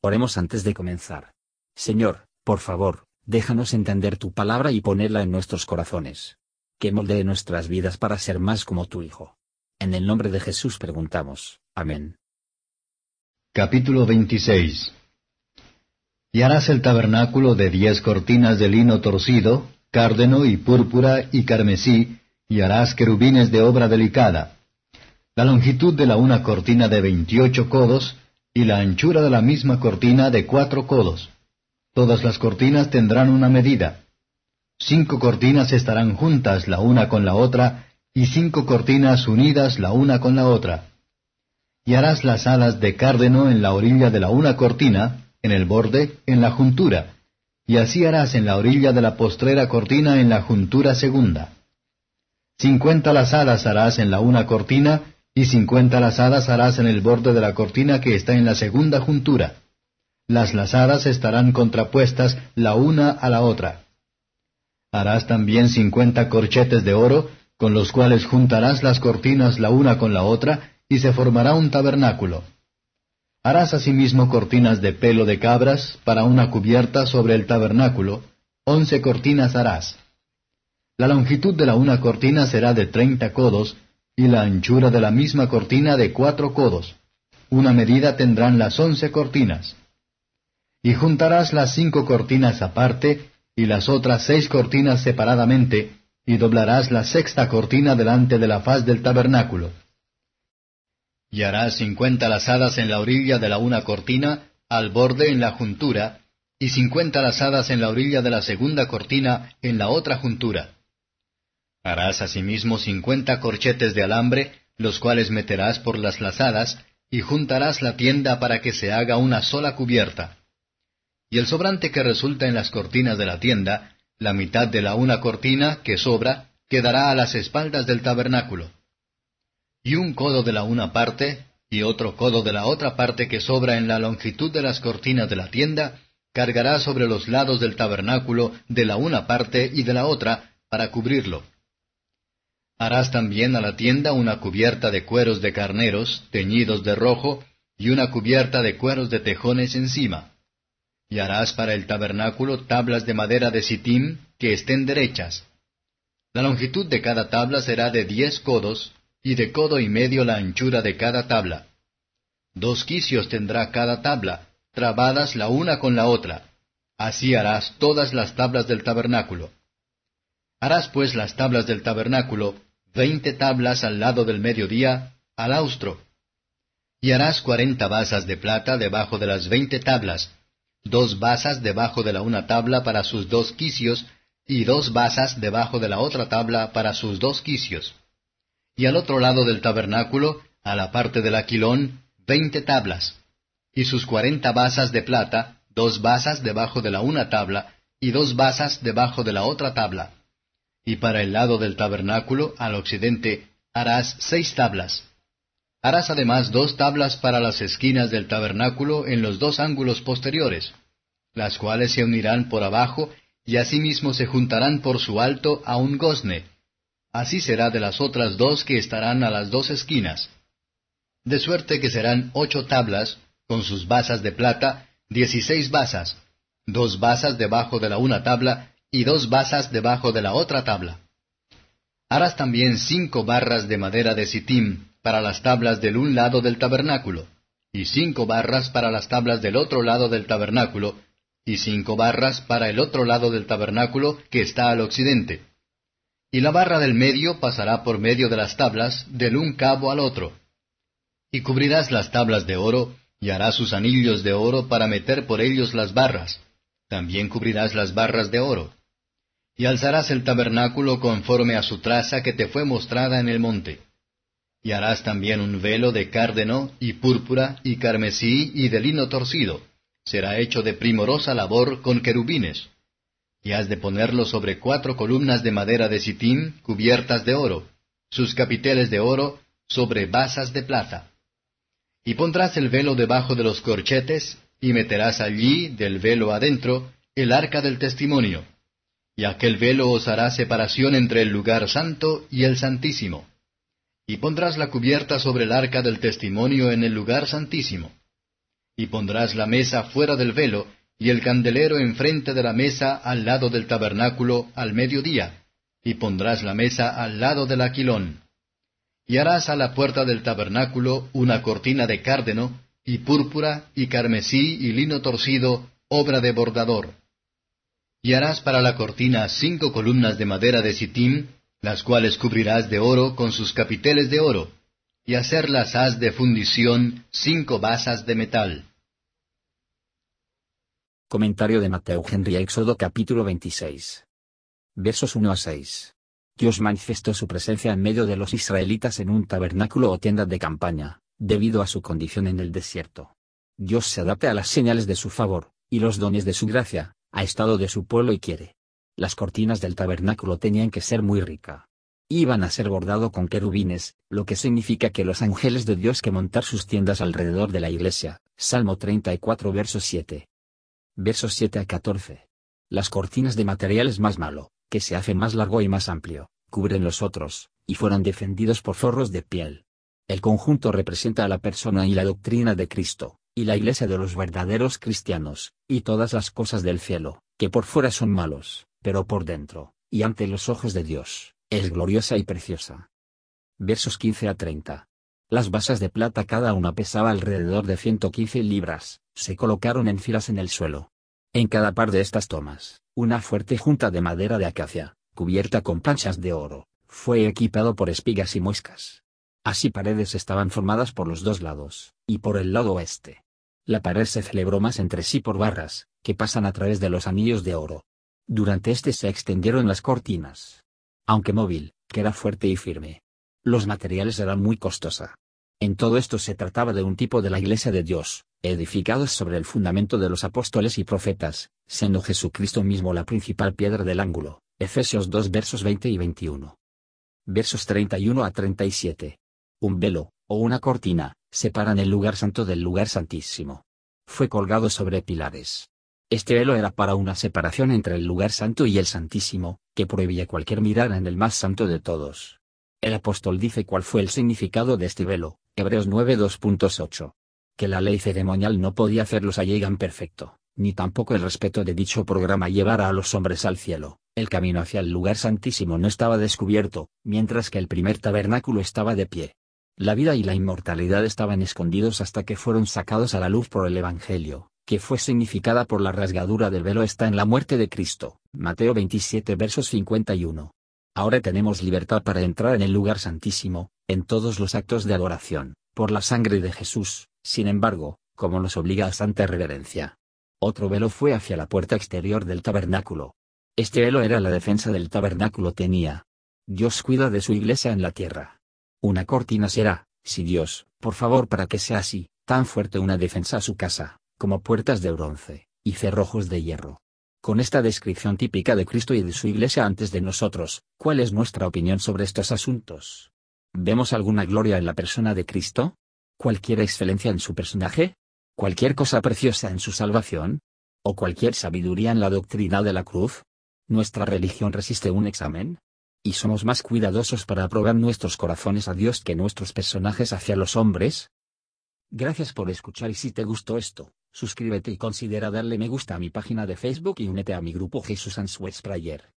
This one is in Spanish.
Oremos antes de comenzar. Señor, por favor, déjanos entender tu palabra y ponerla en nuestros corazones. Que moldee nuestras vidas para ser más como tu Hijo. En el nombre de Jesús preguntamos. Amén. Capítulo 26 Y harás el tabernáculo de diez cortinas de lino torcido, cárdeno y púrpura y carmesí, y harás querubines de obra delicada. La longitud de la una cortina de veintiocho codos, y la anchura de la misma cortina de cuatro codos. Todas las cortinas tendrán una medida. Cinco cortinas estarán juntas la una con la otra, y cinco cortinas unidas la una con la otra. Y harás las alas de cárdeno en la orilla de la una cortina, en el borde, en la juntura, y así harás en la orilla de la postrera cortina en la juntura segunda. Cincuenta las alas harás en la una cortina, y cincuenta lazadas harás en el borde de la cortina que está en la segunda juntura. Las lazadas estarán contrapuestas la una a la otra. Harás también cincuenta corchetes de oro, con los cuales juntarás las cortinas la una con la otra, y se formará un tabernáculo. Harás asimismo cortinas de pelo de cabras, para una cubierta sobre el tabernáculo, once cortinas harás. La longitud de la una cortina será de treinta codos, y la anchura de la misma cortina de cuatro codos. Una medida tendrán las once cortinas. Y juntarás las cinco cortinas aparte, y las otras seis cortinas separadamente, y doblarás la sexta cortina delante de la faz del tabernáculo. Y harás cincuenta lazadas en la orilla de la una cortina, al borde en la juntura, y cincuenta lazadas en la orilla de la segunda cortina, en la otra juntura. Harás asimismo cincuenta corchetes de alambre, los cuales meterás por las lazadas, y juntarás la tienda para que se haga una sola cubierta. Y el sobrante que resulta en las cortinas de la tienda, la mitad de la una cortina que sobra, quedará a las espaldas del tabernáculo. Y un codo de la una parte, y otro codo de la otra parte que sobra en la longitud de las cortinas de la tienda, cargará sobre los lados del tabernáculo de la una parte y de la otra, para cubrirlo. Harás también a la tienda una cubierta de cueros de carneros, teñidos de rojo, y una cubierta de cueros de tejones encima. Y harás para el tabernáculo tablas de madera de sitim, que estén derechas. La longitud de cada tabla será de diez codos, y de codo y medio la anchura de cada tabla. Dos quicios tendrá cada tabla, trabadas la una con la otra. Así harás todas las tablas del tabernáculo. Harás pues las tablas del tabernáculo, veinte tablas al lado del mediodía, al austro. Y harás cuarenta basas de plata debajo de las veinte tablas, dos basas debajo de la una tabla para sus dos quicios, y dos basas debajo de la otra tabla para sus dos quicios. Y al otro lado del tabernáculo, a la parte del aquilón, veinte tablas, y sus cuarenta basas de plata, dos basas debajo de la una tabla, y dos basas debajo de la otra tabla y para el lado del tabernáculo, al occidente, harás seis tablas. Harás además dos tablas para las esquinas del tabernáculo en los dos ángulos posteriores, las cuales se unirán por abajo y asimismo se juntarán por su alto a un gozne. Así será de las otras dos que estarán a las dos esquinas. De suerte que serán ocho tablas, con sus basas de plata, dieciséis basas, dos basas debajo de la una tabla y dos basas debajo de la otra tabla. Harás también cinco barras de madera de sitim para las tablas del un lado del tabernáculo, y cinco barras para las tablas del otro lado del tabernáculo, y cinco barras para el otro lado del tabernáculo que está al occidente. Y la barra del medio pasará por medio de las tablas del un cabo al otro. Y cubrirás las tablas de oro, y harás sus anillos de oro para meter por ellos las barras. También cubrirás las barras de oro y alzarás el tabernáculo conforme a su traza que te fue mostrada en el monte. Y harás también un velo de cárdeno, y púrpura, y carmesí, y de lino torcido. Será hecho de primorosa labor con querubines. Y has de ponerlo sobre cuatro columnas de madera de sitín, cubiertas de oro, sus capiteles de oro, sobre basas de plata. Y pondrás el velo debajo de los corchetes, y meterás allí, del velo adentro, el arca del testimonio y aquel velo os hará separación entre el lugar santo y el santísimo. Y pondrás la cubierta sobre el arca del testimonio en el lugar santísimo. Y pondrás la mesa fuera del velo, y el candelero enfrente de la mesa al lado del tabernáculo al mediodía, y pondrás la mesa al lado del aquilón. Y harás a la puerta del tabernáculo una cortina de cárdeno, y púrpura, y carmesí, y lino torcido, obra de bordador. Y harás para la cortina cinco columnas de madera de sitim, las cuales cubrirás de oro con sus capiteles de oro, y hacerlas has de fundición cinco basas de metal. Comentario de Mateo Henry Éxodo capítulo 26. Versos 1 a 6. Dios manifestó su presencia en medio de los israelitas en un tabernáculo o tienda de campaña, debido a su condición en el desierto. Dios se adapta a las señales de su favor, y los dones de su gracia, a estado de su pueblo y quiere. Las cortinas del tabernáculo tenían que ser muy rica. Iban a ser bordado con querubines, lo que significa que los ángeles de Dios que montar sus tiendas alrededor de la iglesia. Salmo 34 verso 7 versos 7 a 14. Las cortinas de materiales más malo, que se hacen más largo y más amplio, cubren los otros, y fueron defendidos por forros de piel. El conjunto representa a la persona y la doctrina de Cristo, y la iglesia de los verdaderos cristianos, y todas las cosas del cielo, que por fuera son malos, pero por dentro, y ante los ojos de Dios, es gloriosa y preciosa. Versos 15 a 30. Las basas de plata cada una pesaba alrededor de 115 libras, se colocaron en filas en el suelo. En cada par de estas tomas, una fuerte junta de madera de acacia, cubierta con planchas de oro, fue equipado por espigas y muescas. Así paredes estaban formadas por los dos lados, y por el lado oeste. La pared se celebró más entre sí por barras, que pasan a través de los anillos de oro. Durante este se extendieron las cortinas. Aunque móvil, que era fuerte y firme, los materiales eran muy costosa. En todo esto se trataba de un tipo de la Iglesia de Dios, edificados sobre el fundamento de los apóstoles y profetas, siendo Jesucristo mismo la principal piedra del ángulo. Efesios 2 versos 20 y 21. Versos 31 a 37. Un velo, o una cortina, separan el lugar santo del lugar santísimo. Fue colgado sobre pilares. Este velo era para una separación entre el lugar santo y el santísimo, que prohibía cualquier mirada en el más santo de todos. El apóstol dice cuál fue el significado de este velo, Hebreos 9.2.8. Que la ley ceremonial no podía hacerlos allegan perfecto, ni tampoco el respeto de dicho programa llevara a los hombres al cielo. El camino hacia el lugar santísimo no estaba descubierto, mientras que el primer tabernáculo estaba de pie. La vida y la inmortalidad estaban escondidos hasta que fueron sacados a la luz por el Evangelio, que fue significada por la rasgadura del velo está en la muerte de Cristo. Mateo 27 versos 51. Ahora tenemos libertad para entrar en el lugar santísimo, en todos los actos de adoración, por la sangre de Jesús, sin embargo, como nos obliga a santa reverencia. Otro velo fue hacia la puerta exterior del tabernáculo. Este velo era la defensa del tabernáculo tenía. Dios cuida de su iglesia en la tierra. Una cortina será, si Dios, por favor para que sea así, tan fuerte una defensa a su casa, como puertas de bronce, y cerrojos de hierro. Con esta descripción típica de Cristo y de su Iglesia antes de nosotros, ¿cuál es nuestra opinión sobre estos asuntos? ¿Vemos alguna gloria en la persona de Cristo? ¿Cualquier excelencia en su personaje? ¿Cualquier cosa preciosa en su salvación? ¿O cualquier sabiduría en la doctrina de la cruz? ¿Nuestra religión resiste un examen? ¿Y somos más cuidadosos para aprobar nuestros corazones a Dios que nuestros personajes hacia los hombres? Gracias por escuchar y si te gustó esto, Suscríbete y considera darle me gusta a mi página de Facebook y únete a mi grupo Jesús Answers Prayer.